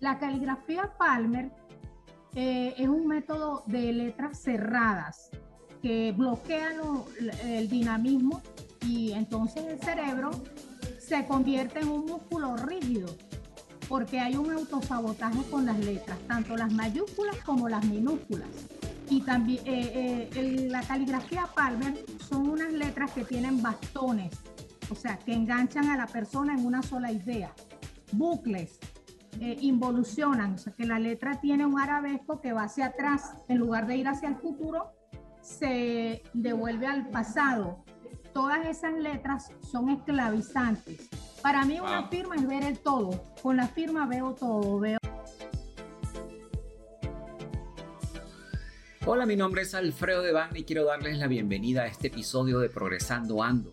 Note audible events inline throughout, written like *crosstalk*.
La caligrafía Palmer eh, es un método de letras cerradas que bloquean el dinamismo y entonces el cerebro se convierte en un músculo rígido porque hay un autosabotaje con las letras, tanto las mayúsculas como las minúsculas. Y también eh, eh, la caligrafía Palmer son unas letras que tienen bastones, o sea, que enganchan a la persona en una sola idea. Bucles, eh, involucionan, o sea, que la letra tiene un arabesco que va hacia atrás, en lugar de ir hacia el futuro, se devuelve al pasado. Todas esas letras son esclavizantes. Para mí una firma es ver el todo. Con la firma veo todo. Veo Hola, mi nombre es Alfredo Devane y quiero darles la bienvenida a este episodio de Progresando Ando,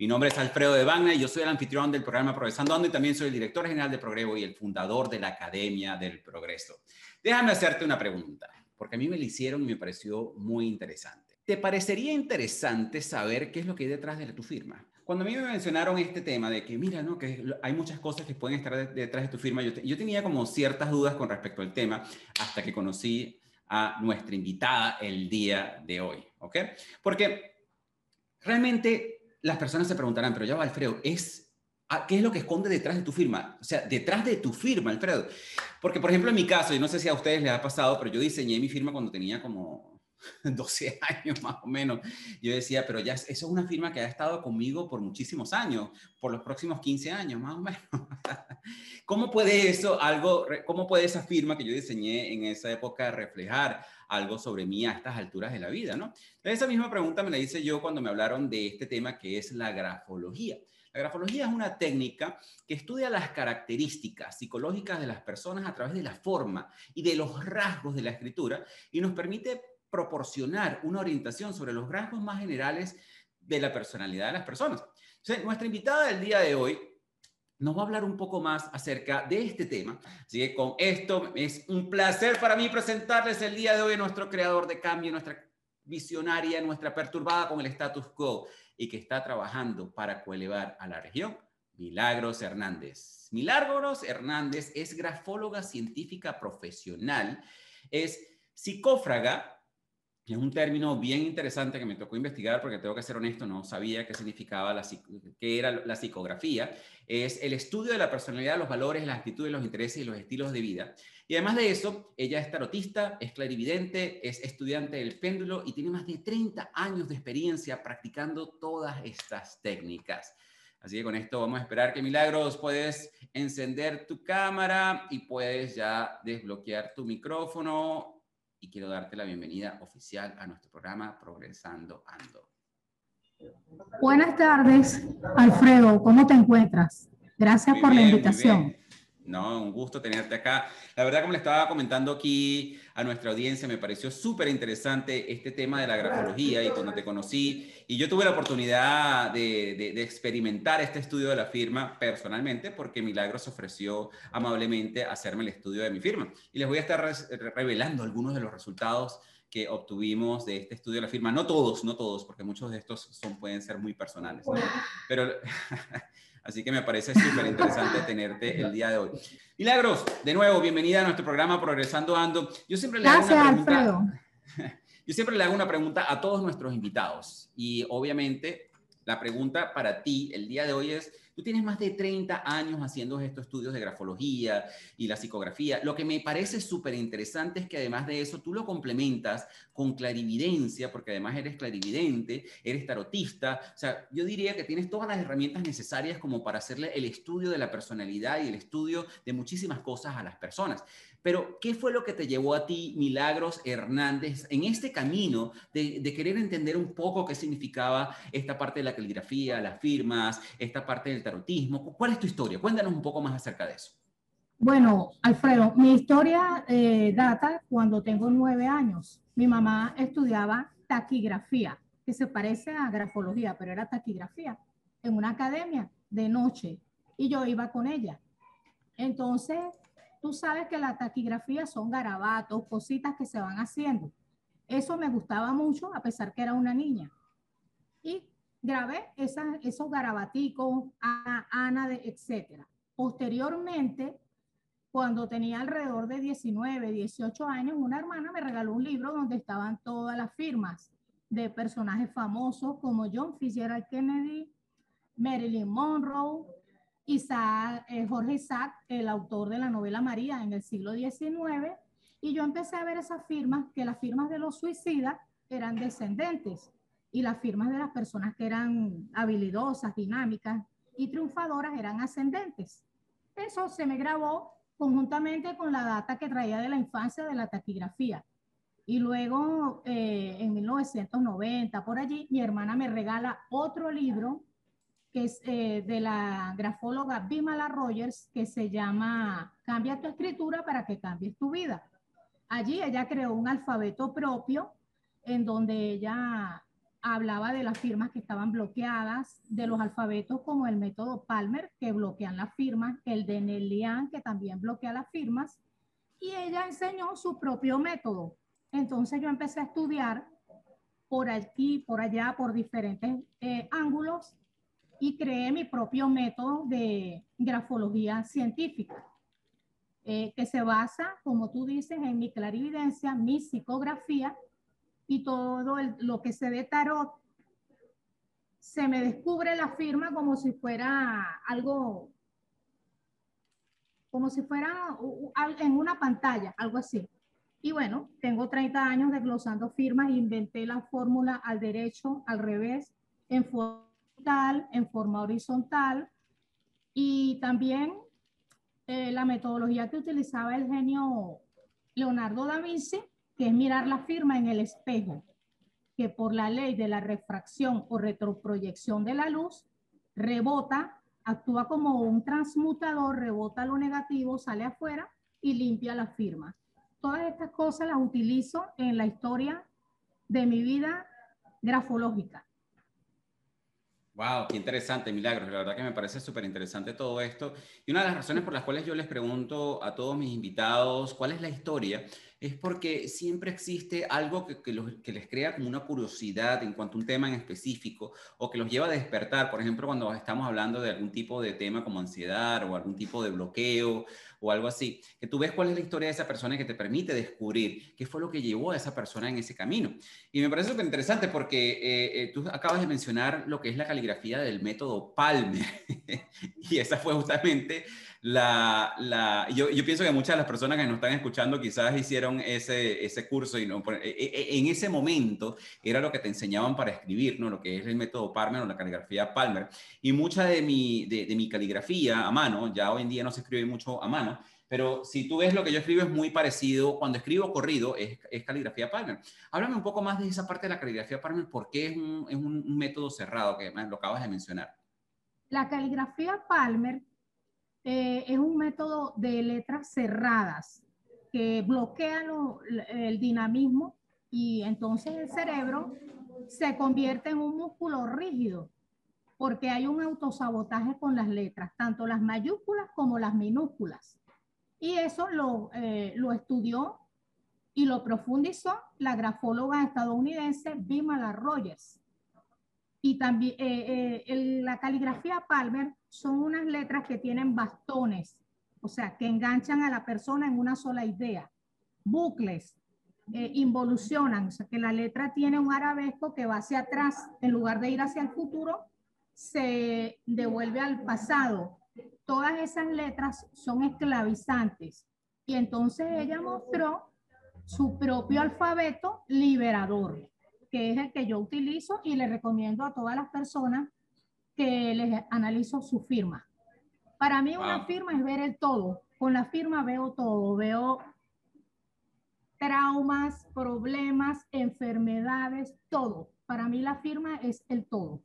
Mi nombre es Alfredo de Bagna y yo soy el anfitrión del programa Progresando Ando y también soy el director general de Progreso y el fundador de la Academia del Progreso. Déjame hacerte una pregunta porque a mí me lo hicieron y me pareció muy interesante. ¿Te parecería interesante saber qué es lo que hay detrás de tu firma? Cuando a mí me mencionaron este tema de que, mira, ¿no? que hay muchas cosas que pueden estar detrás de tu firma, yo, yo tenía como ciertas dudas con respecto al tema hasta que conocí a nuestra invitada el día de hoy, ¿ok? Porque realmente las personas se preguntarán, pero ya va, Alfredo, ¿es ¿Qué es lo que esconde detrás de tu firma? O sea, detrás de tu firma, Alfredo. Porque, por ejemplo, en mi caso, y no sé si a ustedes les ha pasado, pero yo diseñé mi firma cuando tenía como *laughs* 12 años más o menos. Yo decía, pero ya eso es una firma que ha estado conmigo por muchísimos años, por los próximos 15 años más o menos. *laughs* ¿Cómo puede eso, algo, cómo puede esa firma que yo diseñé en esa época reflejar algo sobre mí a estas alturas de la vida, no? Esa misma pregunta me la hice yo cuando me hablaron de este tema que es la grafología. La grafología es una técnica que estudia las características psicológicas de las personas a través de la forma y de los rasgos de la escritura y nos permite proporcionar una orientación sobre los rasgos más generales de la personalidad de las personas. nuestra invitada del día de hoy nos va a hablar un poco más acerca de este tema. Así que con esto es un placer para mí presentarles el día de hoy a nuestro creador de cambio, nuestra visionaria, nuestra perturbada con el status quo y que está trabajando para coelevar a la región, Milagros Hernández. Milagros Hernández es grafóloga científica profesional, es psicófraga, es un término bien interesante que me tocó investigar porque tengo que ser honesto, no sabía qué significaba la, qué era la psicografía. Es el estudio de la personalidad, los valores, las actitudes, los intereses y los estilos de vida. Y además de eso, ella es tarotista, es clarividente, es estudiante del péndulo y tiene más de 30 años de experiencia practicando todas estas técnicas. Así que con esto vamos a esperar que Milagros puedes encender tu cámara y puedes ya desbloquear tu micrófono y quiero darte la bienvenida oficial a nuestro programa Progresando Ando. Buenas tardes, Alfredo. ¿Cómo te encuentras? Gracias por la invitación. No, un gusto tenerte acá. La verdad, como le estaba comentando aquí a nuestra audiencia, me pareció súper interesante este tema de la grafología y cuando te conocí y yo tuve la oportunidad de, de, experimentar este estudio de la firma personalmente porque Milagros ofreció amablemente hacerme el estudio de mi firma. Y les voy a estar revelando algunos de los resultados que obtuvimos de este estudio de la firma. No todos, no todos, porque muchos de estos son, pueden ser muy personales. Pero *laughs* Así que me parece súper interesante *laughs* tenerte el día de hoy. Milagros, de nuevo, bienvenida a nuestro programa Progresando Ando. Yo siempre le hago una pregunta. *laughs* Yo siempre le hago una pregunta a todos nuestros invitados y obviamente la pregunta para ti el día de hoy es, Tú tienes más de 30 años haciendo estos estudios de grafología y la psicografía. Lo que me parece súper interesante es que además de eso tú lo complementas con clarividencia, porque además eres clarividente, eres tarotista. O sea, yo diría que tienes todas las herramientas necesarias como para hacerle el estudio de la personalidad y el estudio de muchísimas cosas a las personas. Pero, ¿qué fue lo que te llevó a ti, Milagros Hernández, en este camino de, querer entender un poco qué significaba esta parte de la caligrafía, las firmas, esta parte del tarotismo? ¿Cuál es tu historia? Cuéntanos un poco más acerca de eso. Bueno, Alfredo, mi historia eh, data cuando tengo nueve años. Mi mamá estudiaba taquigrafía, que se parece a grafología, pero era taquigrafía, en una academia de noche. Y yo iba con ella. Entonces, tú sabes que la taquigrafía son garabatos, cositas que se van haciendo. Eso me gustaba mucho, a pesar que era una niña. Y grabé esos garabaticos, Ana, Ana etcétera. Posteriormente, cuando tenía alrededor de 19, 18 años, una hermana me regaló un libro donde estaban todas las firmas de personajes famosos como John Fitzgerald Kennedy, Marilyn Monroe, Isaac, eh, Jorge Isaac, el autor de la novela María en el siglo XIX, y yo empecé a ver esas firmas, que las firmas de los suicidas eran descendentes y las firmas de las personas que eran habilidosas, dinámicas y triunfadoras eran ascendentes. Eso se me grabó conjuntamente con la data que traía de la infancia de la taquigrafía. Y luego, eh, en 1990, por allí, mi hermana me regala otro libro que es eh, de la grafóloga Bimala Rogers, que se llama Cambia tu escritura para que cambies tu vida. Allí ella creó un alfabeto propio en donde ella hablaba de las firmas que estaban bloqueadas, de los alfabetos como el método Palmer, que bloquean las firmas, el de Nelian, que también bloquea las firmas, y ella enseñó su propio método. Entonces yo empecé a estudiar por aquí, por allá, por diferentes eh, ángulos, y creé mi propio método de grafología científica, eh, que se basa, como tú dices, en mi clarividencia, mi psicografía, y todo lo que se ve tarot, se me descubre la firma como si fuera algo, como si fuera en una pantalla, algo así. Y bueno, tengo 30 años desglosando firmas, inventé la fórmula al derecho, al revés, en forma en forma horizontal, y también eh, la metodología que utilizaba el genio Leonardo da Vinci que es mirar la firma en el espejo, que por la ley de la refracción o retroproyección de la luz, rebota, actúa como un transmutador, rebota lo negativo, sale afuera y limpia la firma. Todas estas cosas las utilizo en la historia de mi vida grafológica. Wow, qué interesante, Milagros. La verdad que me parece súper interesante todo esto. Y una de las razones por las cuales yo les pregunto a todos mis invitados cuál es la historia es porque siempre existe algo que, que, les crea como una curiosidad en cuanto a un tema en específico o que los lleva a despertar. Por ejemplo, cuando estamos hablando de algún tipo de tema como ansiedad o algún tipo de bloqueo o algo así, que tú ves cuál es la historia de esa persona que te permite descubrir qué fue lo que llevó a esa persona en ese camino. Y me parece súper interesante porque eh, eh, tú acabas de mencionar lo que es la caligrafía del método Palmer. *laughs* y esa fue justamente la, yo, pienso que muchas de las personas que nos están escuchando quizás hicieron ese, curso y no, e, e, en ese momento era lo que te enseñaban para escribir, ¿no? Lo que es el método Palmer o la caligrafía Palmer. Y mucha de mi, caligrafía a mano, ya hoy en día no se escribe mucho a mano, pero si tú ves lo que yo escribo es muy parecido, cuando escribo corrido es, es, caligrafía Palmer. Háblame un poco más de esa parte de la caligrafía Palmer, ¿por qué es un método cerrado que lo acabas de mencionar? La caligrafía Palmer eh, es un método de letras cerradas que bloquean el dinamismo y entonces el cerebro se convierte en un músculo rígido porque hay un autosabotaje con las letras, tanto las mayúsculas como las minúsculas. Y eso lo, eh, lo estudió y lo profundizó la grafóloga estadounidense Bimala Rogers. Y también eh, eh, la caligrafía Palmer son unas letras que tienen bastones, o sea, que enganchan a la persona en una sola idea. Bucles, eh, involucionan, o sea, que la letra tiene un arabesco que va hacia atrás, en lugar de ir hacia el futuro, se devuelve al pasado. Todas esas letras son esclavizantes. Y entonces ella mostró su propio alfabeto liberador que es el que yo utilizo y le recomiendo a todas las personas que les analizo su firma. Para mí una firma es ver el todo. Con la firma veo todo, veo traumas, problemas, enfermedades, todo. Para mí la firma es el todo.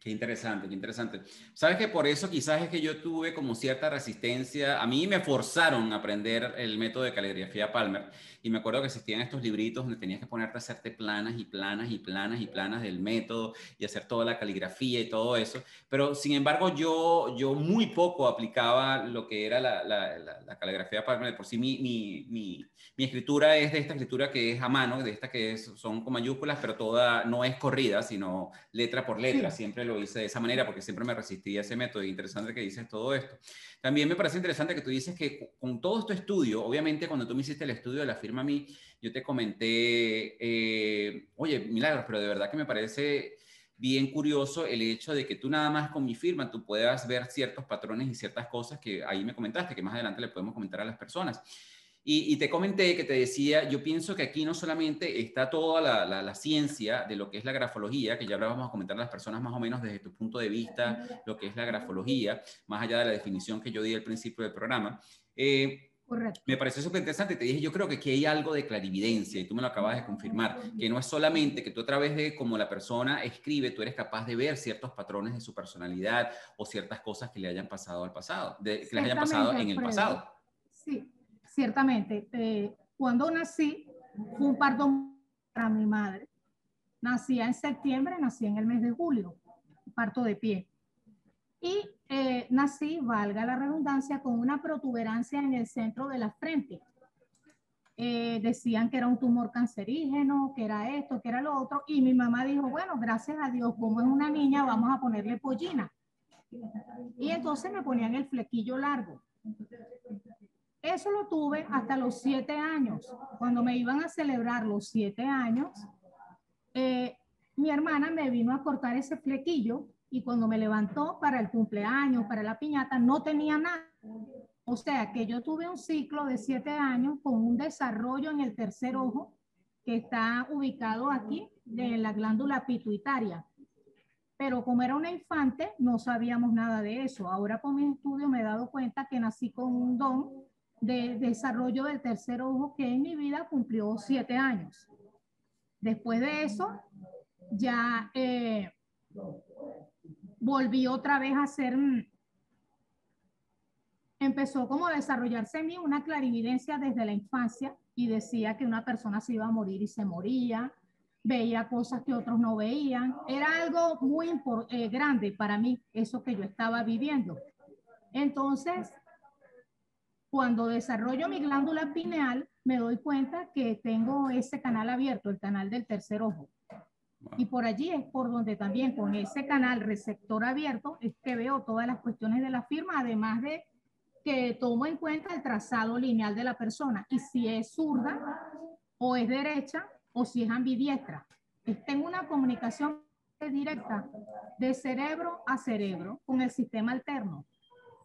Qué interesante, qué interesante. Sabes que por eso quizás es que yo tuve como cierta resistencia. A mí me forzaron a aprender el método de caligrafía Palmer y me acuerdo que existían estos libritos donde tenías que ponerte a hacerte planas y planas y planas y planas del método y hacer toda la caligrafía y todo eso. Pero sin embargo yo, yo muy poco aplicaba lo que era la, la, la, caligrafía Palmer. Por sí mi, mi, mi, mi, escritura es de esta escritura que es a mano, de esta que es, son con mayúsculas, pero toda no es corrida, sino letra por letra. Siempre lo hice de esa manera porque siempre me resistí a ese método. interesante que dices todo esto. También me parece interesante que tú dices que con todo este estudio, obviamente cuando tú me hiciste el estudio de la firma a mí, yo te comenté, eh, oye, Milagros, pero de verdad que me parece bien curioso el hecho de que tú nada más con mi firma tú puedas ver ciertos patrones y ciertas cosas que ahí me comentaste, que más adelante le podemos comentar a las personas. Y, te comenté que te decía, yo pienso que aquí no solamente está toda la, la, ciencia de lo que es la grafología, que ya ahora vamos a comentar a las personas más o menos desde tu punto de vista, lo que es la grafología, más allá de la definición que yo di al principio del programa. Eh, Correcto. Me pareció súper interesante. Te dije, yo creo que aquí hay algo de clarividencia y tú me lo acabas de confirmar, que no es solamente que tú a través de cómo la persona escribe, tú eres capaz de ver ciertos patrones de su personalidad o ciertas cosas que le hayan pasado al pasado, de, que le hayan pasado en el pasado. Sí, ciertamente, eh, cuando nací, fue un parto para mi madre. Nacía en septiembre, nací en el mes de julio, parto de pie. Y eh, nací, valga la redundancia, con una protuberancia en el centro de la frente. Eh, decían que era un tumor cancerígeno, que era esto, que era lo otro. Y mi mamá dijo, bueno, gracias a Dios, como es una niña, vamos a ponerle pollina. Y entonces me ponían el flequillo largo. Eso lo tuve hasta los siete años. Cuando me iban a celebrar los siete años, eh, mi hermana me vino a cortar ese flequillo y cuando me levantó para el cumpleaños, para la piñata, no tenía nada. O sea que yo tuve un ciclo de siete años con un desarrollo en el tercer ojo que está ubicado aquí en la glándula pituitaria. Pero como era una infante, no sabíamos nada de eso. Ahora con mi estudio me he dado cuenta que nací con un don de desarrollo del tercer ojo que en mi vida cumplió siete años. Después de eso, ya eh, volví otra vez a ser, mm, empezó como a desarrollarse en mí una clarividencia desde la infancia y decía que una persona se iba a morir y se moría, veía cosas que otros no veían. Era algo muy eh, grande para mí, eso que yo estaba viviendo. Entonces, cuando desarrollo mi glándula pineal, me doy cuenta que tengo ese canal abierto, el canal del tercer ojo. Y por allí es por donde también con ese canal receptor abierto es que veo todas las cuestiones de la firma, además de que tomo en cuenta el trazado lineal de la persona y si es zurda o es derecha o si es ambidiestra. Tengo una comunicación directa de cerebro a cerebro con el sistema alterno.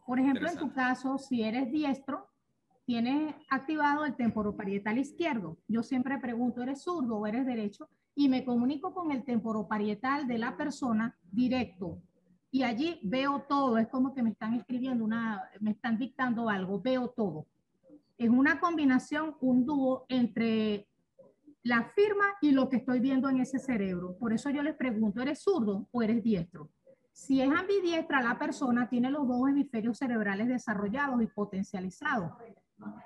Por ejemplo, en tu caso, si eres diestro, tienes activado el temporoparietal izquierdo. Yo siempre pregunto, ¿eres zurdo o eres derecho? Y me comunico con el temporoparietal de la persona directo. Y allí veo todo, es como que me están escribiendo una, me están dictando algo, veo todo. Es una combinación, un dúo entre la firma y lo que estoy viendo en ese cerebro. Por eso yo les pregunto, ¿eres zurdo o eres diestro? Si es ambidiestra, la persona tiene los dos hemisferios cerebrales desarrollados y potencializados.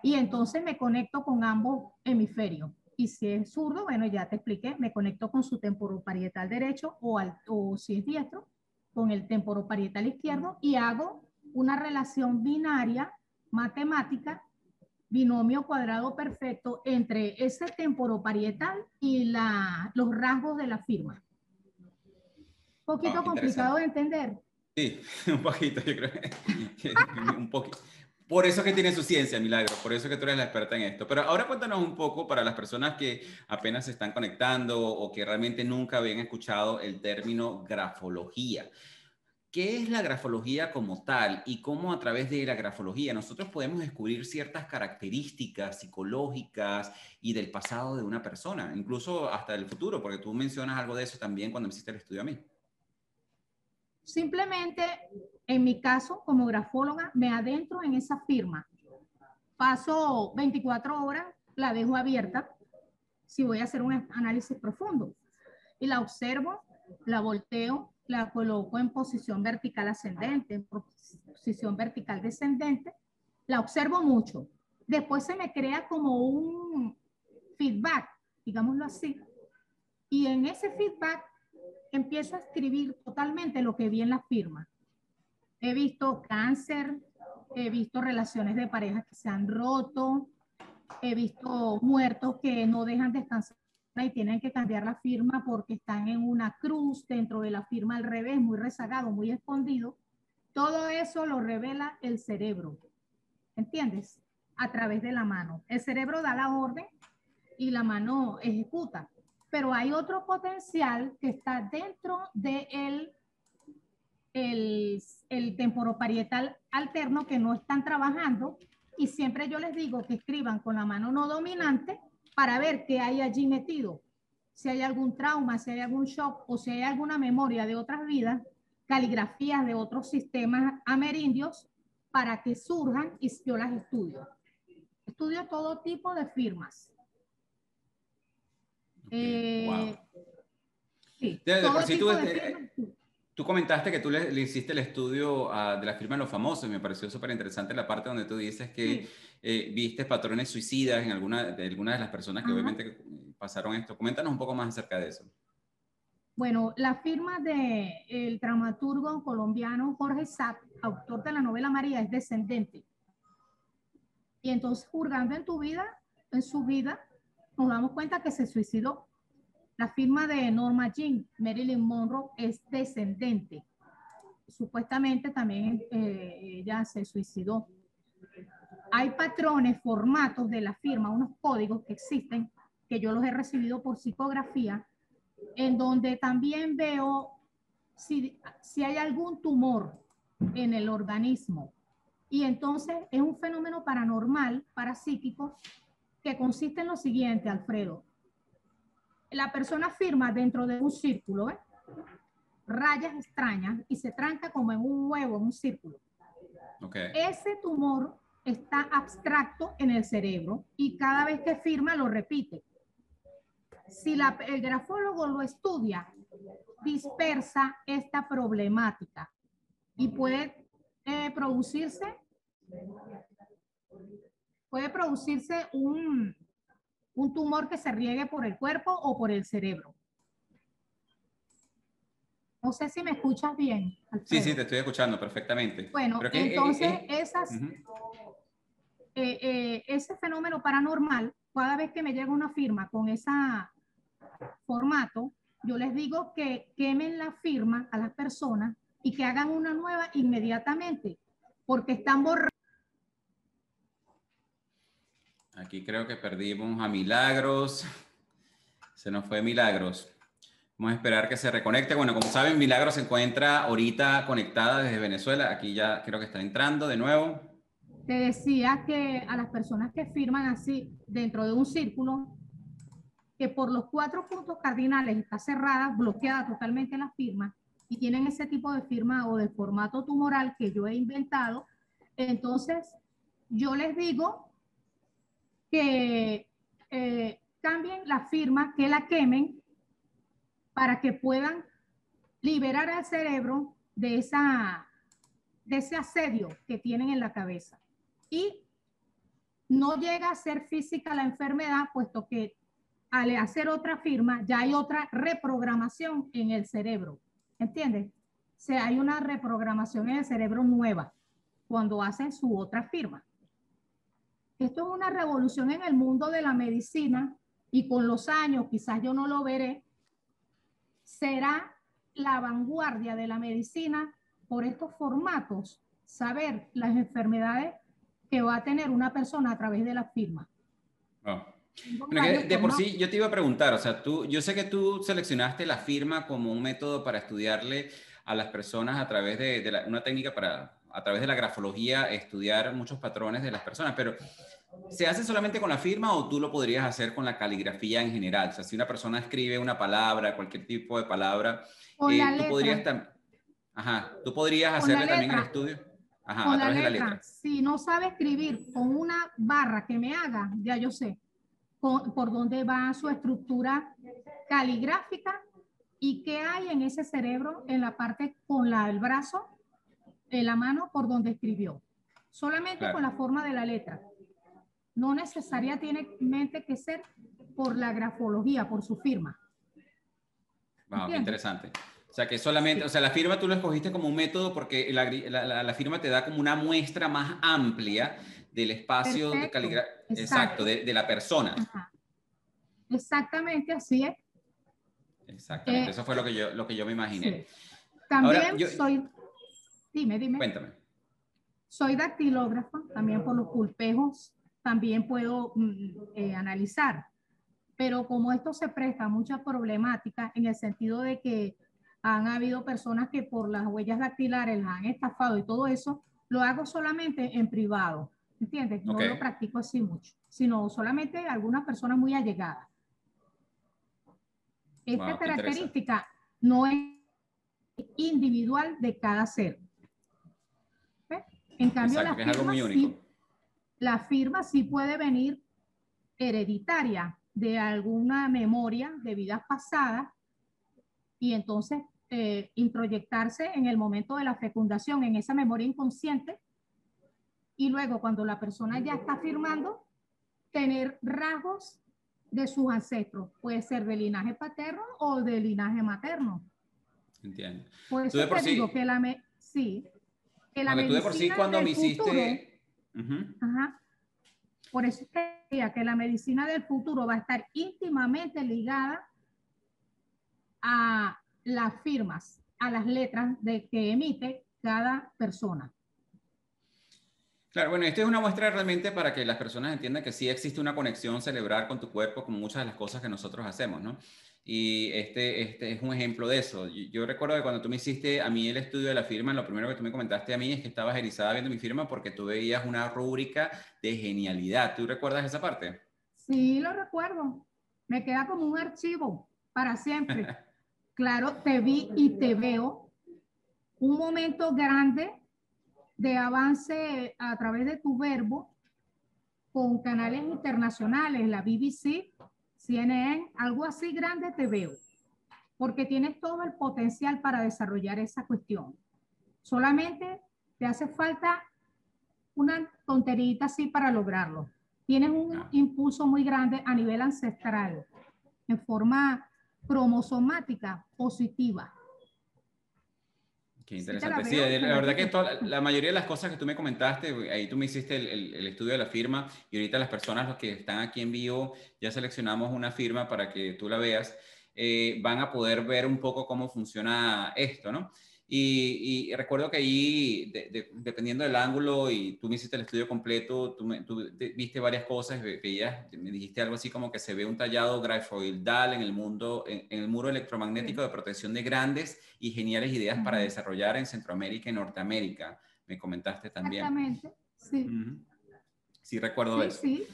Y entonces me conecto con ambos hemisferios. Y si es zurdo, bueno, ya te expliqué, me conecto con su temporoparietal derecho o, o si es diestro, con el temporoparietal izquierdo y hago una relación binaria matemática, binomio cuadrado perfecto entre ese temporoparietal y la, los rasgos de la firma poquito complicado de entender. Sí, *laughs* un poquito, yo creo que un poquito. Por eso que tiene su ciencia, Milagro, por eso que tú eres la experta en esto. Pero ahora cuéntanos un poco para las personas que apenas se están conectando o que realmente nunca habían escuchado el término grafología. ¿Qué es la grafología como tal y cómo a través de la grafología nosotros podemos descubrir ciertas características psicológicas y del pasado de una persona, incluso hasta del futuro? Porque tú mencionas algo de eso también cuando me hiciste el estudio a mí. Simplemente, en mi caso, como grafóloga, me adentro en esa firma. Paso 24 horas, la dejo abierta si voy a hacer un análisis profundo. Y la observo, la volteo la coloco en posición vertical ascendente, en posición vertical descendente, la observo mucho. Después se me crea como un feedback, digámoslo así, y en ese feedback empiezo a escribir totalmente lo que vi en la firma. He visto cáncer, he visto relaciones de pareja que se han roto, he visto muertos que no dejan descansar y tienen que cambiar la firma porque están en una cruz dentro de la firma al revés, muy rezagado, muy escondido. Todo eso lo revela el cerebro. ¿Entiendes? A través de la mano. El cerebro da la orden y la mano ejecuta. Pero hay otro potencial que está dentro de el, el, el temporoparietal alterno que no están trabajando y siempre yo les digo que escriban con la mano no dominante para ver qué hay allí metido. Si hay algún trauma, si hay algún shock o si hay alguna memoria de otras vidas, caligrafías de otros sistemas amerindios para que surjan y yo las estudio. Estudio todo tipo de firmas. Eh, sí, Tú comentaste que tú le, hiciste el estudio de la firma de los famosos y me pareció súper interesante la parte donde tú dices que eh, viste patrones suicidas en alguna de, algunas de las personas que obviamente pasaron esto. Coméntanos un poco más acerca de eso. Bueno, la firma del el dramaturgo colombiano Jorge Sack, autor de la novela María, es descendente. Y entonces, juzgando en tu vida, en su vida, nos damos cuenta que se suicidó. La firma de Norma Jean, Marilyn Monroe, es descendente. Supuestamente también eh, ella se suicidó. Hay patrones, formatos de la firma, unos códigos que existen, que yo los he recibido por psicografía, en donde también veo si, si hay algún tumor en el organismo. Y entonces es un fenómeno paranormal, parapsíquico, que consiste en lo siguiente, Alfredo la persona firma dentro de un círculo, rayas extrañas y se tranca como en un huevo, en un círculo. Ese tumor está abstracto en el cerebro y cada vez que firma lo repite. Si la, el grafólogo lo estudia, dispersa esta problemática y puede eh, producirse puede producirse un, un tumor que se riegue por el cuerpo o por el cerebro. No sé si me escuchas bien. Sí, sí, te estoy escuchando perfectamente. Bueno, eh, entonces eh, esas, eh, ese fenómeno paranormal, cada vez que me llega una firma con ese formato, yo les digo que quemen la firma a las personas y que hagan una nueva inmediatamente, porque están borrando Aquí creo que perdimos a Milagros. Se nos fue Milagros. Vamos a esperar que se reconecte. Bueno, como saben, Milagros se encuentra ahorita conectada desde Venezuela. Aquí ya creo que está entrando de nuevo. Te decía que a las personas que firman así dentro de un círculo, que por los cuatro puntos cardinales está cerrada, bloqueada totalmente la firma, y tienen ese tipo de firma o de formato tumoral que yo he inventado, entonces yo les digo que eh, cambien la firma, que la quemen para que puedan liberar al cerebro de, esa, de ese asedio que tienen en la cabeza. Y no llega a ser física la enfermedad, puesto que al hacer otra firma ya hay otra reprogramación en el cerebro. ¿Entiendes? O hay una reprogramación en el cerebro nueva cuando hacen su otra firma. Esto es una revolución en el mundo de la medicina y con los años, quizás yo no lo veré, será la vanguardia de la medicina por estos formatos, saber las enfermedades que va a tener una persona a través de la firma. Ah. de por sí, yo te iba a preguntar, o sea, tú, yo sé que tú seleccionaste la firma como un método para estudiarle a las personas a través de, una técnica para, a través de la grafología, estudiar muchos patrones de las personas, pero ¿Se hace solamente con la firma o tú lo podrías hacer con la caligrafía en general? O sea, si una persona escribe una palabra, cualquier tipo de palabra, eh, tú podrías también... Ajá, tú podrías hacerle también el estudio. Ajá, a través de la letra. Si no sabe escribir con una barra que me haga, ya yo sé por dónde va su estructura caligráfica ¿Y qué hay en ese cerebro en la parte con la, el brazo, en la mano por donde escribió? Solamente con la forma de la letra. No necesariamente que ser por la grafología, por su firma. Wow, qué interesante. O sea, que solamente, o sea, la firma tú lo escogiste como un método porque la, la, firma te da como una muestra más amplia del espacio de caligrafía, exacto, de, la persona. Exactamente, así es. Exactamente, eh, eso fue lo que yo, lo que yo me imaginé. También soy, dime, dime. Cuéntame. Soy dactilógrafa, también por los pulpejos, también puedo mm, eh, analizar. Pero como esto se presta a muchas problemáticas en el sentido de que han habido personas que por las huellas dactilares las han estafado y todo eso, lo hago solamente en privado, ¿entiendes? No lo practico así mucho, sino solamente algunas personas muy allegadas. Esta característica no es individual de cada ser. En cambio, la, firma sí, la firma sí puede venir hereditaria de alguna memoria de vidas pasadas y entonces eh, introyectarse en el momento de la fecundación, en esa memoria inconsciente, y luego cuando la persona ya está firmando, tener rasgos de sus ancestros. Puede ser de linaje paterno o de linaje materno. Entiendo. Por eso te digo que la, me sí, que la medicina por sí cuando me hiciste... ajá, por eso te decía que la medicina del futuro va a estar íntimamente ligada a las firmas, a las letras de que emite cada persona. Claro, bueno, esto es una muestra realmente para que las personas entiendan que sí existe una conexión cerebral con tu cuerpo, con muchas de las cosas que nosotros hacemos, ¿no? Y este, este es un ejemplo de eso. Yo, recuerdo que cuando tú me hiciste a mí el estudio de la firma, lo primero que tú me comentaste a mí es que estabas erizada viendo mi firma porque tú veías una rúbrica de genialidad. ¿Tú recuerdas esa parte? Sí, lo recuerdo. Me queda como un archivo para siempre. *laughs* claro, te vi y te veo. Un momento grande de avance a través de tu verbo con canales internacionales, la BBC, CNN, algo así grande te veo, porque tienes todo el potencial para desarrollar esa cuestión. Solamente te hace falta una tonterita así para lograrlo. Tienes un impulso muy grande a nivel ancestral, en forma cromosomática positiva. Qué interesante. Sí, la, verdad que la mayoría de las cosas que tú me comentaste, ahí tú me hiciste el, estudio de la firma y ahorita las personas, los que están aquí en vivo, ya seleccionamos una firma para que tú la veas, eh, van a poder ver un poco cómo funciona esto, ¿no? Y, recuerdo que ahí, dependiendo del ángulo, y tú me hiciste el estudio completo, tú, viste varias cosas, veías, me dijiste algo así como que se ve un tallado grafoidal en el mundo, en, el muro electromagnético de protección de grandes y geniales ideas para desarrollar en Centroamérica y Norteamérica. Me comentaste también. Exactamente, sí. Sí, recuerdo eso. Sí,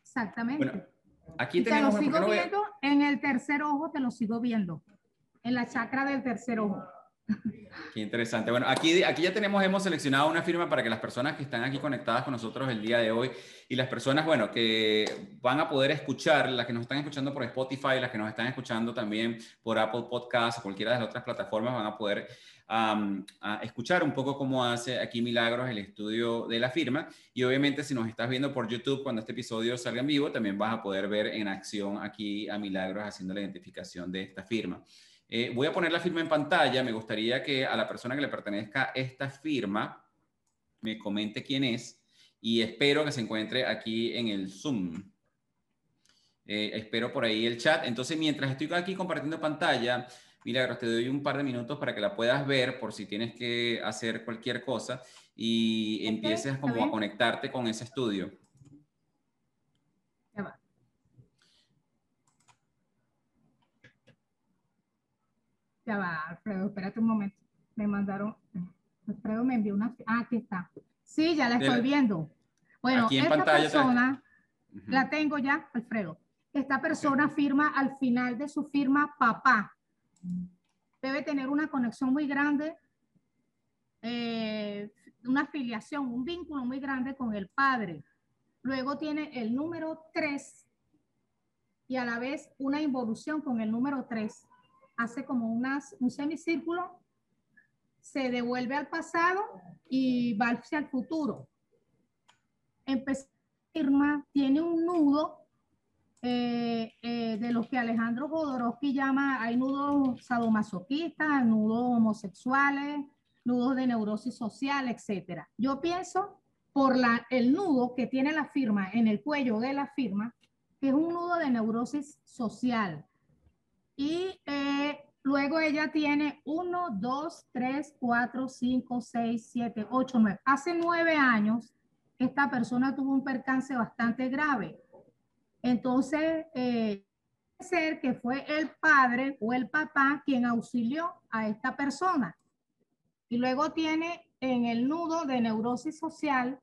exactamente. Bueno, aquí tenemos... Te lo sigo viendo en el tercer ojo, te lo sigo viendo, en la chakra del tercer ojo. *laughs* Qué interesante. Bueno, aquí, aquí ya tenemos, hemos seleccionado una firma para que las personas que están aquí conectadas con nosotros el día de hoy y las personas, bueno, que van a poder escuchar, las que nos están escuchando por Spotify, las que nos están escuchando también por Apple Podcasts o cualquiera de las otras plataformas, van a poder escuchar un poco cómo hace aquí Milagros el estudio de la firma. Y obviamente si nos estás viendo por YouTube cuando este episodio salga en vivo, también vas a poder ver en acción aquí a Milagros haciendo la identificación de esta firma. Eh, voy a poner la firma en pantalla. Me gustaría que a la persona que le pertenezca esta firma me comente quién es y espero que se encuentre aquí en el Zoom. Eh, espero por ahí el chat. Entonces, mientras estoy aquí compartiendo pantalla, Milagros, te doy un par de minutos para que la puedas ver por si tienes que hacer cualquier cosa y empieces como a conectarte con ese estudio. Ya va, Alfredo, espérate un momento. Me mandaron, Alfredo me envió una, ah, aquí está. Sí, ya la estoy viendo. Bueno, esta persona, la tengo ya, Alfredo. Esta persona firma al final de su firma papá. Debe tener una conexión muy grande, eh, una afiliación, un vínculo muy grande con el padre. Luego tiene el número 3 y a la vez una involución con el número 3 hace como unas, un semicírculo, se devuelve al pasado y va hacia el futuro. Empezó firma, tiene un nudo eh, eh, de los que Alejandro Jodorowsky llama, hay nudos sadomasoquistas, nudos homosexuales, nudos de neurosis social, etcétera. Yo pienso por la, el nudo que tiene la firma en el cuello de la firma, que es un nudo de neurosis social. Y eh, luego ella tiene 1, 2, 3, 4, 5, 6, 7, 8, 9. Hace nueve años, esta persona tuvo un percance bastante grave. Entonces, eh, ser que fue el padre o el papá quien auxilió a esta persona. Y luego tiene en el nudo de neurosis social,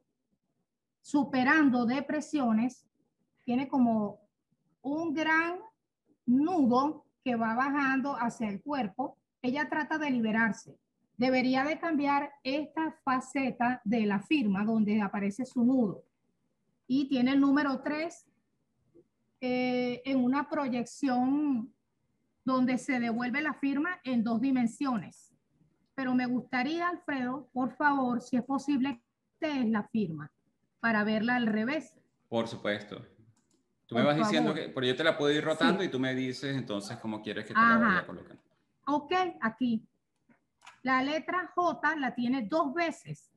superando depresiones, tiene como un gran nudo que va bajando hacia el cuerpo. Ella trata de liberarse. Debería de cambiar esta faceta de la firma donde aparece su nudo. Y tiene el número 3 eh, en una proyección donde se devuelve la firma en dos dimensiones. Pero me gustaría, Alfredo, por favor, si es posible, que es la firma para verla al revés. Por supuesto. Tú me vas diciendo que, pero yo te la puedo ir rotando y tú me dices entonces cómo quieres que te la vaya colocando. Ok, aquí. La letra J la tiene dos veces.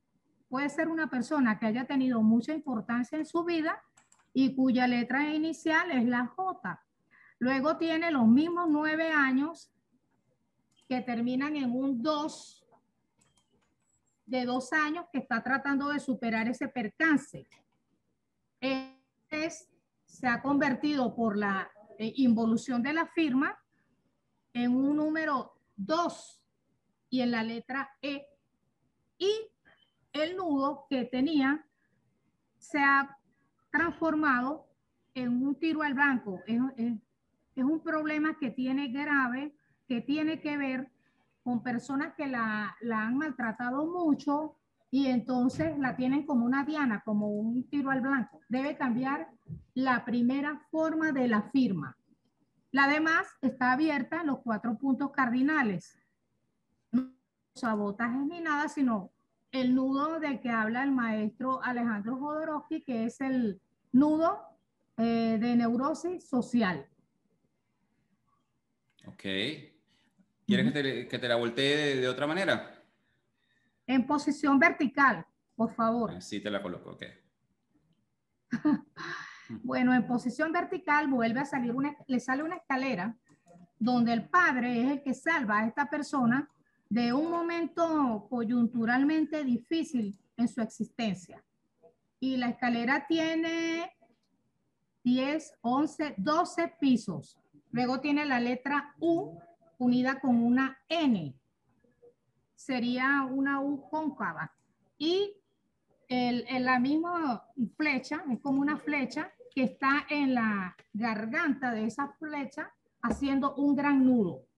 Puede ser una persona que haya tenido mucha importancia en su vida y cuya letra inicial es la J. Luego tiene los mismos nueve años que terminan en un 2 de dos años que está tratando de superar ese percance. Es, se ha convertido por la eh, involución de la firma en un número 2 y en la letra E. Y el nudo que tenía se ha transformado en un tiro al blanco. Es, es, un problema que tiene grave, que tiene que ver con personas que la, la, han maltratado mucho y entonces la tienen como una diana, como un tiro al blanco. Debe cambiar la primera forma de la firma. La demás está abierta en los cuatro puntos cardinales. No sabotajes ni nada, sino el nudo del que habla el maestro Alejandro Jodorowsky, que es el nudo eh, de neurosis social. Ok. ¿Quieres que, te, la voltee de, otra manera? En posición vertical, por favor. Así te la coloco, ok. *laughs* bueno, en posición vertical vuelve a salir una, le sale una escalera donde el padre es el que salva a esta persona de un momento coyunturalmente difícil en su existencia. Y la escalera tiene 10, 11, 12 pisos. Luego tiene la letra U unida con una N. Sería una U cóncava. Y el, la misma flecha, es como una flecha que está en la garganta de esa flecha haciendo un gran nudo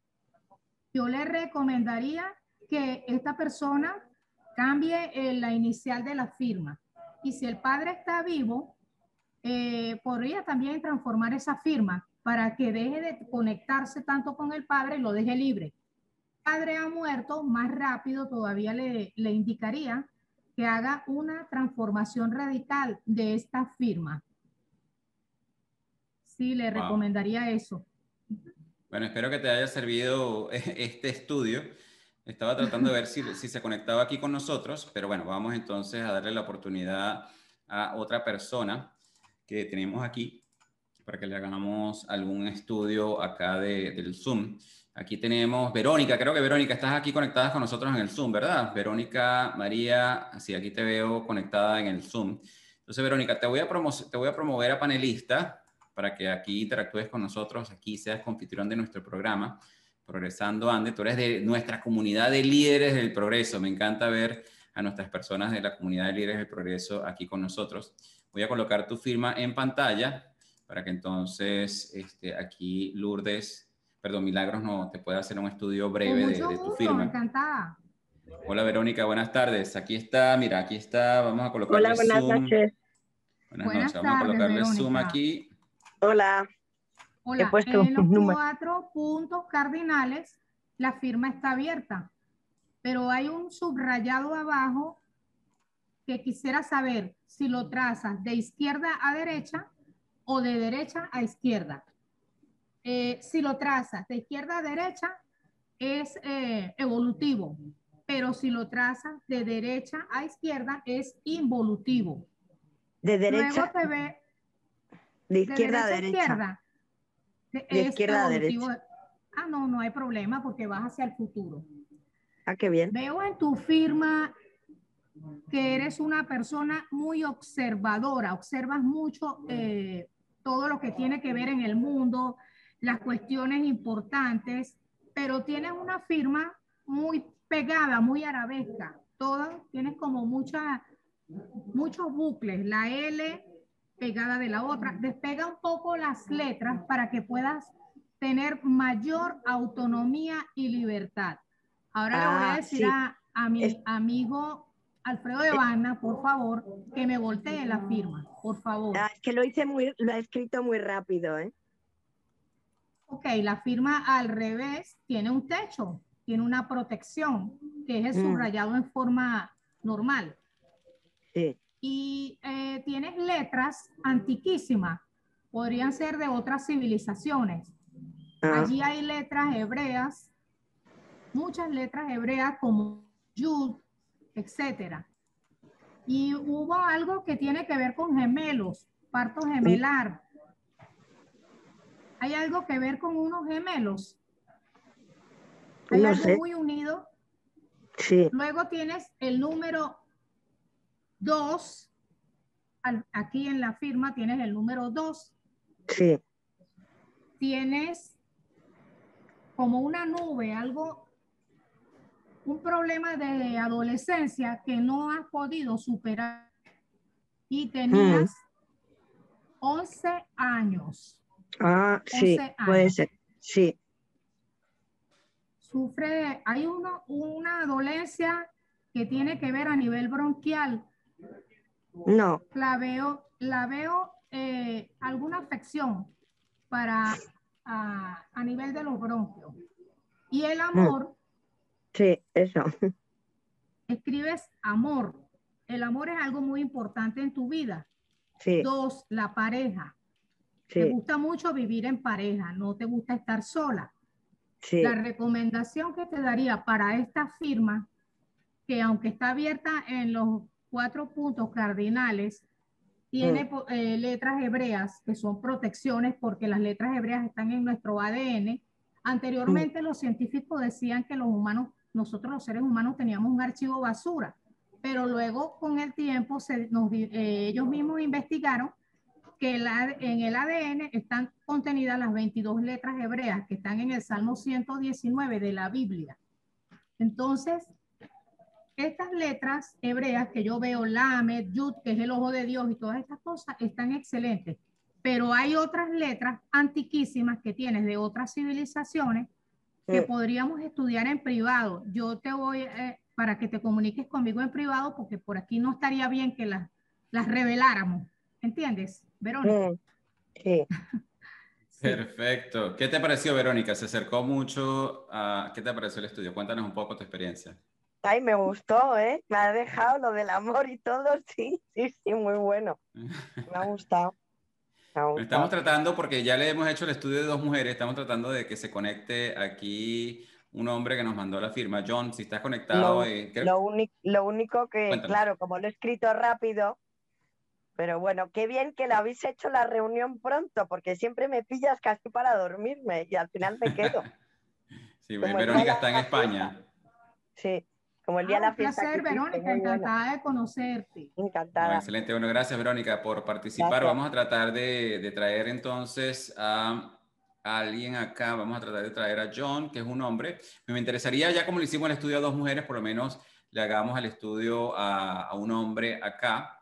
yo le recomendaría que esta persona cambie eh, la inicial de la firma. Y si el padre está vivo, eh, podría también transformar esa firma para que deje de conectarse tanto con el padre y lo deje libre. Padre ha muerto, más rápido todavía le, le indicaría que haga una transformación radical de esta firma. Sí, le recomendaría eso. Bueno, espero que te haya servido *laughs* este estudio. Estaba tratando de ver si, si, se conectaba aquí con nosotros, pero bueno, vamos entonces a darle la oportunidad a otra persona que tenemos aquí para que le hagamos algún estudio acá de, del Zoom. Aquí tenemos Verónica, creo que Verónica, estás aquí conectada con nosotros en el Zoom, ¿verdad? Verónica, María, sí, aquí te veo conectada en el Zoom. Entonces, Verónica, te voy a, te voy a promover a panelista para que aquí interactúes con nosotros, aquí seas confitrión de nuestro programa, Progresando Ande. Tú eres de nuestra comunidad de líderes del progreso. Me encanta ver a nuestras personas de la comunidad de líderes del progreso aquí con nosotros. Voy a colocar tu firma en pantalla para que entonces este, aquí Lourdes, perdón, Milagros no te pueda hacer un estudio breve de, tu firma. Encantada. Hola Verónica, buenas tardes. Aquí está, mira, aquí está, vamos a colocar Hola, buenas noches. Buenas, noches, vamos a colocarle Zoom aquí Hola. Hola, en los cuatro puntos cardinales la firma está abierta, pero hay un subrayado abajo que quisiera saber si lo trazas de izquierda a derecha o de derecha a izquierda. Eh, si lo trazas de izquierda a derecha es eh, evolutivo, pero si lo trazas de derecha a izquierda es involutivo. De derecha. de izquierda a derecha. de, izquierda a derecha. Ah, no, no hay problema porque vas hacia el futuro. Ah, qué bien. Veo en tu firma que eres una persona muy observadora, observas mucho eh, todo lo que tiene que ver en el mundo, las cuestiones importantes, pero tienes una firma muy pegada, muy arabesca. Todo, tienes como mucha, muchos bucles, la L pegada de la otra. Despega un poco las letras para que puedas tener mayor autonomía y libertad. Ahora le voy a ah, decir a, mi amigo Alfredo de Vana, por favor, que me voltee la firma, por favor. Ah, es que lo hice muy, lo he escrito muy rápido, ¿eh? Ok, la firma al revés tiene un techo, tiene una protección, que es el mm. subrayado en forma normal. Sí. Y eh, tienes letras antiquísimas, podrían ser de otras civilizaciones. Ah. Allí hay letras hebreas, muchas letras hebreas como Yud, etcétera. Y hubo algo que tiene que ver con gemelos, parto gemelar. ¿Hay algo que ver con unos gemelos? ¿Hay algo muy unido? Sí. Luego tienes el número 2. Aquí en la firma tienes el número 2. Sí. Tienes como una nube, algo un problema de adolescencia que no has podido superar y tenías 11 mm. años. Ah, sí, puede ser, sí. Sufre, hay uno, una dolencia que tiene que ver a nivel bronquial. No. La veo, la veo eh, alguna afección para a, a, nivel de los bronquios. Y el mm. amor Sí, eso. *laughs* Escribes amor. El amor es algo muy importante en tu vida. Sí. Dos, la pareja. Te gusta mucho vivir en pareja, no te gusta estar sola. Sí. La recomendación que te daría para esta firma, que aunque está abierta en los cuatro puntos cardinales, tiene mm. eh, letras hebreas que son protecciones porque las letras hebreas están en nuestro ADN. Anteriormente mm. los científicos decían que los humanos nosotros los seres humanos teníamos un archivo basura, pero luego con el tiempo se eh, ellos mismos investigaron que en el ADN están contenidas las 22 letras hebreas que están en el Salmo 119 de la Biblia. Entonces, estas letras hebreas que yo veo, Lamed, Yud, que es el ojo de Dios y todas estas cosas, están excelentes. Pero hay otras letras antiquísimas que tienes de otras civilizaciones que podríamos estudiar en privado. Yo te voy eh, para que te comuniques conmigo en privado porque por aquí no estaría bien que las, las reveláramos. ¿Entiendes, Verónica? *laughs* Sí. Perfecto. ¿Qué te pareció, Verónica? ¿Se acercó mucho a... ¿Qué te pareció el estudio? Cuéntanos un poco tu experiencia. Ay, me gustó, ¿eh? Me ha dejado lo del amor y todo, *laughs* sí, sí, sí, muy bueno. Me ha gustado. Estamos tratando, porque ya le hemos hecho el estudio de dos mujeres, estamos tratando de que se conecte aquí un hombre que nos mandó la firma. John, si estás conectado. Lo, eh, lo, único que, claro, como lo he escrito rápido, pero bueno, qué bien que la habéis hecho la reunión pronto, porque siempre me pillas casi para dormirme y al final me quedo. *laughs* sí, Verónica está en España. Sí. Como el día de la ah, fiesta. placer, Verónica, encantada de conocerte. Encantada. excelente, bueno, gracias Verónica por participar. Vamos a tratar de, de traer entonces a, alguien acá, vamos a tratar de traer a John, que es un hombre. Me interesaría, ya como le hicimos el estudio a dos mujeres, por lo menos le hagamos el estudio a, a un hombre acá.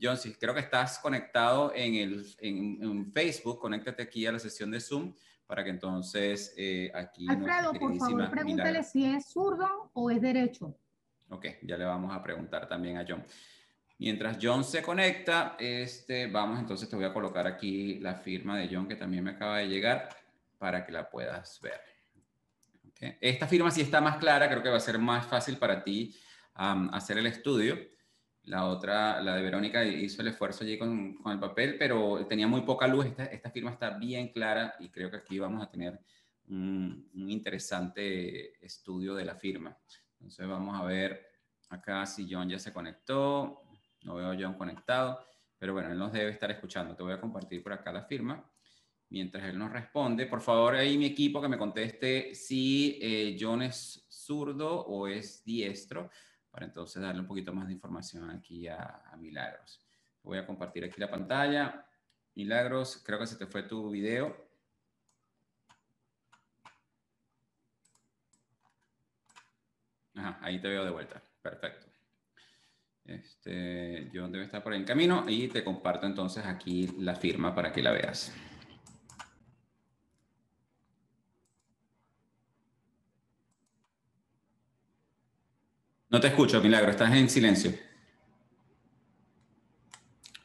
John, sí, creo que estás conectado en, el, en, en Facebook, conéctate aquí a la sesión de Zoom para que entonces eh, aquí... Alfredo, por favor, pregúntale si es zurdo o es derecho. Ok, ya le vamos a preguntar también a John. Mientras John se conecta, este, vamos entonces, te voy a colocar aquí la firma de John que también me acaba de llegar para que la puedas ver. Esta firma sí está más clara, creo que va a ser más fácil para ti hacer el estudio. La otra, la de Verónica, hizo el esfuerzo allí con, el papel, pero tenía muy poca luz. Esta, firma está bien clara y creo que aquí vamos a tener un, un interesante estudio de la firma. Entonces vamos a ver acá si John ya se conectó. No veo a John conectado, pero bueno, él nos debe estar escuchando. Te voy a compartir por acá la firma. Mientras él nos responde, por favor, ahí mi equipo que me conteste si eh, John es zurdo o es diestro, para entonces darle un poquito más de información aquí a, Milagros. Voy a compartir aquí la pantalla. Milagros, creo que se te fue tu video. Ahí te veo de vuelta. Perfecto. Este, John debe estar por ahí en camino y te comparto entonces aquí la firma para que la veas. No te escucho, Milagro, estás en silencio.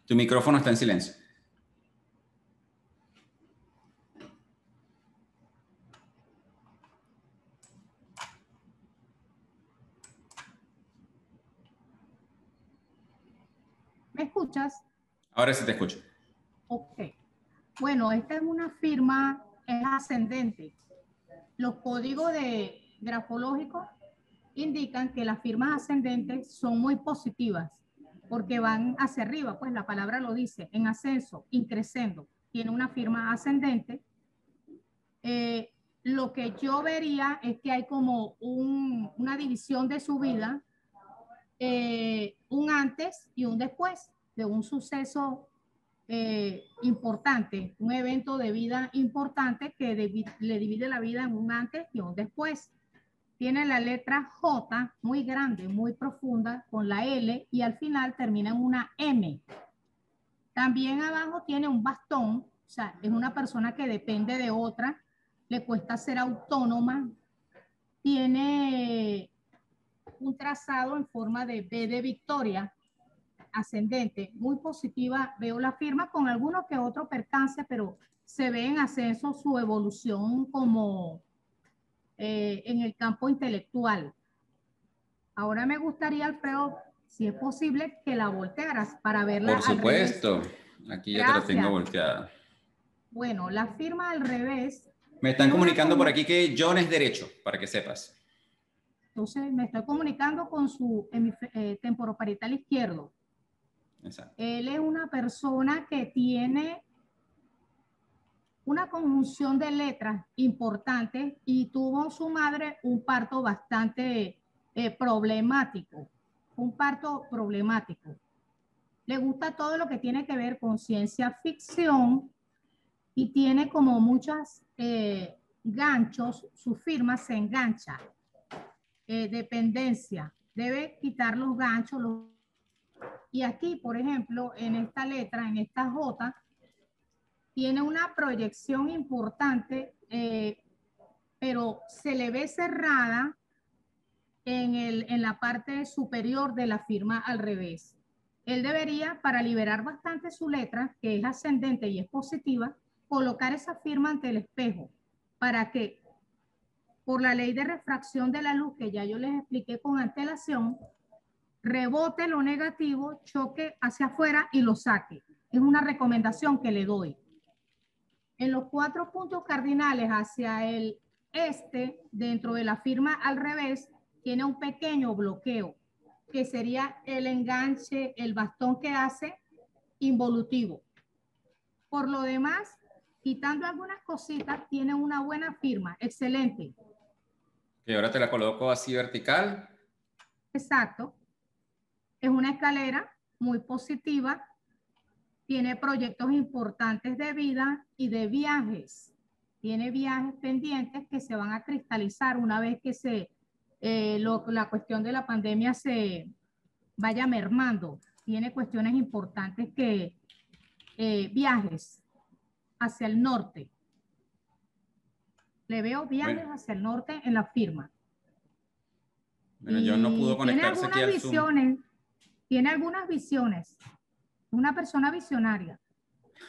Tu micrófono está en silencio. ¿Me escuchas? Ahora sí te escucho. Ok. Bueno, esta es una firma es ascendente. Los códigos de grafológicos indican que las firmas ascendentes son muy positivas porque van hacia arriba, pues la palabra lo dice, en ascenso, increciendo. Tiene una firma ascendente. Eh, lo que yo vería es que hay como una división de su vida eh, un antes y un después de un suceso eh, importante, un evento de vida importante que le divide la vida en un antes y un después. Tiene la letra J muy grande, muy profunda, con la L y al final termina en una M. También abajo tiene un bastón, o sea, es una persona que depende de otra, le cuesta ser autónoma, tiene un trazado en forma de B de Victoria, ascendente, muy positiva. Veo la firma con alguno que otro percance, pero se ve en ascenso su evolución como eh, en el campo intelectual. Ahora me gustaría, Alfredo, si es posible, que la voltearas para verla. Por supuesto, aquí ya te la tengo volteada. Bueno, la firma al revés. Me están comunicando por aquí que John es derecho, para que sepas. Entonces me estoy comunicando con su eh, temporoparital izquierdo. Exacto. Él es una persona que tiene una conjunción de letras importante y tuvo su madre un parto bastante eh, problemático, un parto problemático. Le gusta todo lo que tiene que ver con ciencia ficción y tiene como muchos eh, ganchos, su firma se engancha eh, dependencia. Debe quitar los ganchos. Y aquí, por ejemplo, en esta letra, en esta J, tiene una proyección importante, eh, pero se le ve cerrada en, el, en la parte superior de la firma al revés. Él debería, para liberar bastante su letra, que es ascendente y es positiva, colocar esa firma ante el espejo para que por la ley de refracción de la luz que ya yo les expliqué con antelación, rebote lo negativo, choque hacia afuera y lo saque. Es una recomendación que le doy. En los cuatro puntos cardinales hacia el este, dentro de la firma al revés, tiene un pequeño bloqueo, que sería el enganche, el bastón que hace involutivo. Por lo demás, quitando algunas cositas, tiene una buena firma, excelente. Y ahora te la coloco así vertical. Exacto. Es una escalera muy positiva. Tiene proyectos importantes de vida y de viajes. Tiene viajes pendientes que se van a cristalizar una vez que se, eh, la cuestión de la pandemia se vaya mermando. Tiene cuestiones importantes que eh, viajes hacia el norte, le veo viajes hacia el norte en la firma. Bueno, yo no pudo conectarse aquí al visiones, tiene algunas visiones, una persona visionaria.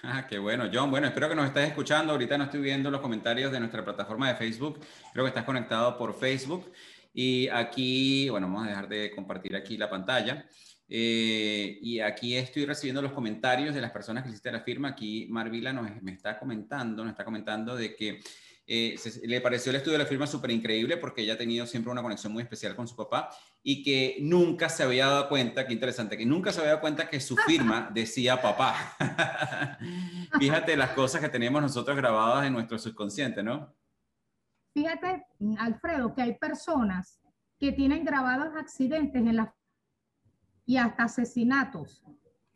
Ah, qué bueno, John. Bueno, espero que nos estés escuchando. Ahorita no estoy viendo los comentarios de nuestra plataforma de Facebook. Creo que estás conectado por Facebook. Y aquí, bueno, vamos a dejar de compartir aquí la pantalla. Eh, y aquí estoy recibiendo los comentarios de las personas que hiciste la firma. Aquí Marvila nos, me está comentando, nos está comentando de que eh, le pareció el estudio de la firma súper increíble porque ella ha tenido siempre una conexión muy especial con su papá y que nunca se había dado cuenta, qué interesante, que nunca se había dado cuenta que su firma *laughs* decía papá. *laughs* Fíjate las cosas que tenemos nosotros grabadas en nuestro subconsciente, ¿no? Fíjate, Alfredo, que hay personas que tienen grabados accidentes en la y hasta asesinatos.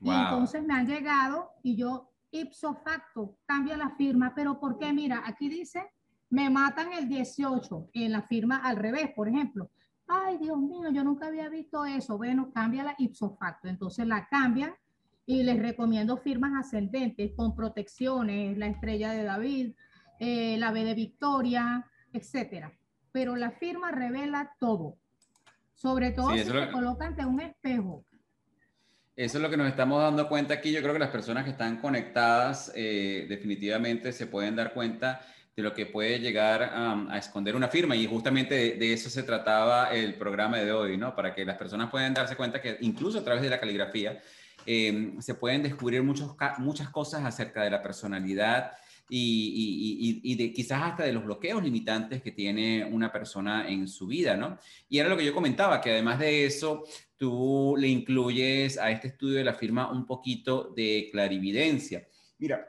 Y entonces me han llegado y yo ipso facto cambia la firma, pero ¿por qué? Mira, aquí dice me matan el 18 en la firma al revés, por ejemplo. Ay, Dios mío, yo nunca había visto eso. Bueno, cambia la ipso facto. Entonces la cambian y les recomiendo firmas ascendentes con protecciones, la estrella de David, eh, la B de Victoria, etcétera. Pero la firma revela todo. Sobre todo si se coloca ante un espejo. Eso es lo que nos estamos dando cuenta aquí. Yo creo que las personas que están conectadas eh, definitivamente se pueden dar cuenta de lo que puede llegar a esconder una firma y justamente de, eso se trataba el programa de hoy, ¿no? Para que las personas puedan darse cuenta que incluso a través de la caligrafía em, se pueden descubrir muchos, muchas cosas acerca de la personalidad y, y, de quizás hasta de los bloqueos limitantes que tiene una persona en su vida, ¿no? Y era lo que yo comentaba, que además de eso, tú le incluyes a este estudio de la firma un poquito de clarividencia. Mira,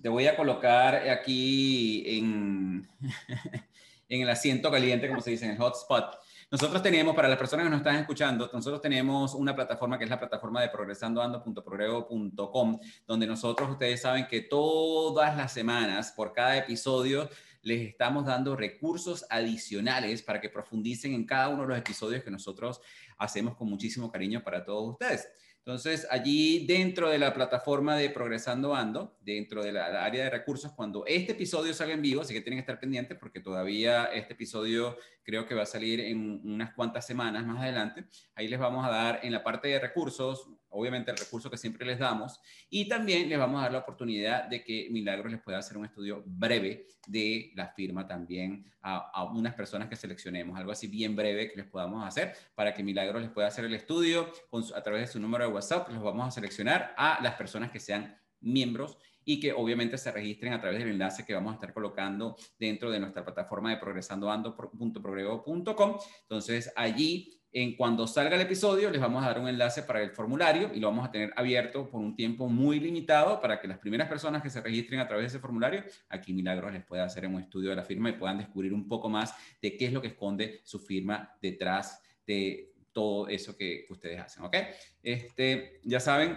te voy a colocar aquí en, *laughs* en el asiento caliente, como se dice, en el hotspot. Nosotros tenemos, para las personas que nos están escuchando, nosotros tenemos una plataforma que es la plataforma de progresandoando.progrego.com, donde nosotros, ustedes saben que todas las semanas, por cada episodio, les estamos dando recursos adicionales para que profundicen en cada uno de los episodios que nosotros hacemos con muchísimo cariño para todos ustedes. Entonces, allí dentro de la plataforma de Progresando Ando, dentro de la, área de recursos, cuando este episodio salga en vivo, así que tienen que estar pendientes porque todavía este episodio creo que va a salir en unas cuantas semanas más adelante, ahí les vamos a dar en la parte de recursos obviamente el recurso que siempre les damos, y también les vamos a dar la oportunidad de que Milagros les pueda hacer un estudio breve de la firma también a, unas personas que seleccionemos, algo así bien breve que les podamos hacer para que Milagros les pueda hacer el estudio a través de su número de WhatsApp, los vamos a seleccionar a las personas que sean miembros y que obviamente se registren a través del enlace que vamos a estar colocando dentro de nuestra plataforma de progresandoando.progrego.com. Entonces, allí en cuando salga el episodio, les vamos a dar un enlace para el formulario y lo vamos a tener abierto por un tiempo muy limitado para que las primeras personas que se registren a través de ese formulario, aquí Milagros les pueda hacer un estudio de la firma y puedan descubrir un poco más de qué es lo que esconde su firma detrás de todo eso que ustedes hacen, ¿ok? Este, ya saben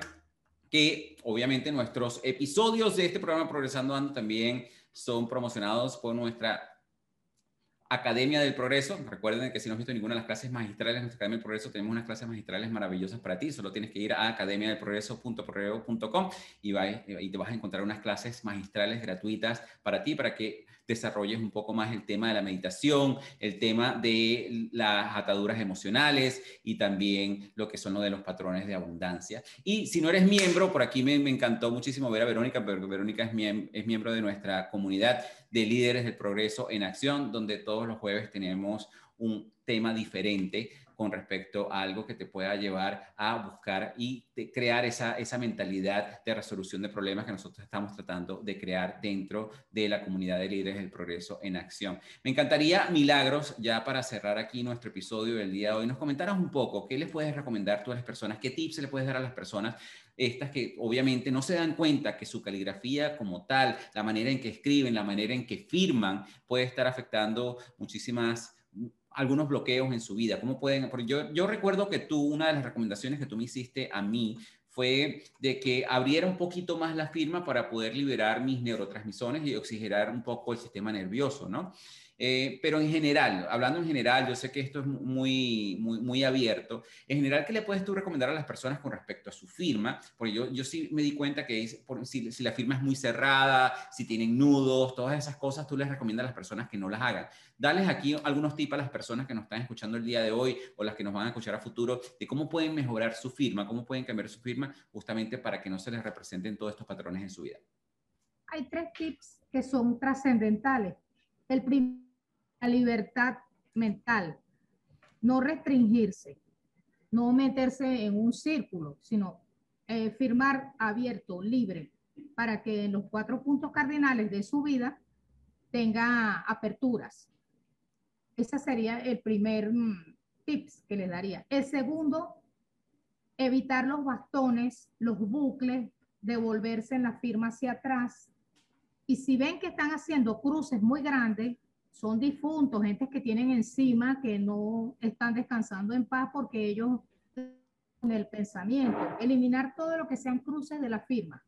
que obviamente nuestros episodios de este programa Progresando Ando también son promocionados por nuestra Academia del Progreso. Recuerden que si no has visto ninguna de las clases magistrales de nuestra Academia del Progreso, tenemos unas clases magistrales maravillosas para ti. Solo tienes que ir a academiadelprogreso.progreso.com y, y te vas a encontrar unas clases magistrales gratuitas para ti, para que desarrolles un poco más el tema de la meditación, el tema de las ataduras emocionales y también lo que son de los patrones de abundancia. Y si no eres miembro, por aquí me, encantó muchísimo ver a Verónica, pero Verónica es miembro de nuestra comunidad de líderes del progreso en acción, donde todos los jueves tenemos un tema diferente con respecto a algo que te pueda llevar a buscar y crear esa, esa mentalidad de resolución de problemas que nosotros estamos tratando de crear dentro de la comunidad de líderes del progreso en acción. Me encantaría, Milagros, ya para cerrar aquí nuestro episodio del día de hoy, nos comentaras un poco qué les puedes recomendar tú a las personas, qué tips le puedes dar a las personas estas que obviamente no se dan cuenta que su caligrafía como tal, la manera en que escriben, la manera en que firman, puede estar afectando muchísimas algunos bloqueos en su vida? ¿Cómo pueden? Porque yo, yo recuerdo que tú, una de las recomendaciones que tú me hiciste a mí fue de que abriera un poquito más la firma para poder liberar mis neurotransmisores y oxigenar un poco el sistema nervioso, ¿no? Eh, pero en general, hablando en general, yo sé que esto es muy, muy, muy abierto. En general, ¿qué le puedes tú recomendar a las personas con respecto a su firma? Porque yo, yo sí me di cuenta que por, si, si, la firma es muy cerrada, si tienen nudos, todas esas cosas, tú les recomiendas a las personas que no las hagan. Dales aquí algunos tips a las personas que nos están escuchando el día de hoy o las que nos van a escuchar a futuro de cómo pueden mejorar su firma, cómo pueden cambiar su firma justamente para que no se les representen todos estos patrones en su vida. Hay tres tips que son trascendentales. El primero la libertad mental, no restringirse, no meterse en un círculo, sino eh, firmar abierto, libre, para que en los cuatro puntos cardinales de su vida tenga aperturas. Ese sería el primer mm, tips que les daría. El segundo, evitar los bastones, los bucles, devolverse en la firma hacia atrás. Y si ven que están haciendo cruces muy grandes, son difuntos, gente que tienen encima, que no están descansando en paz porque ellos en el pensamiento, eliminar todo lo que sean cruces de la firma,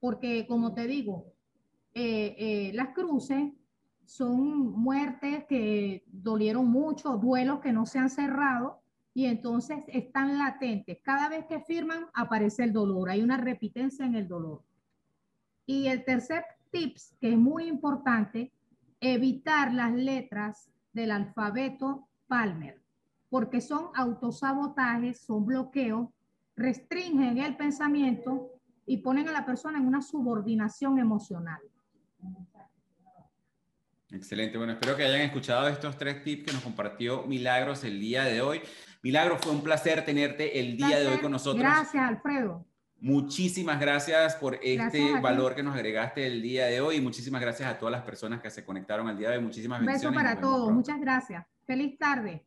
porque como te digo, eh, eh, las cruces son muertes que dolieron mucho, duelos que no se han cerrado y entonces están latentes. Cada vez que firman aparece el dolor, hay una repitencia en el dolor. Y el tercer tips, que es muy importante, evitar las letras del alfabeto Palmer, porque son autosabotajes, son bloqueos, restringen el pensamiento y ponen a la persona en una subordinación emocional. Excelente, bueno, espero que hayan escuchado estos tres tips que nos compartió Milagros el día de hoy. Milagros, fue un placer tenerte el día de hoy con nosotros. Gracias, Alfredo. Muchísimas gracias por este valor que nos agregaste el día de hoy y muchísimas gracias a todas las personas que se conectaron al día de hoy. Muchísimas Un beso para todos. Muchas gracias. Feliz tarde.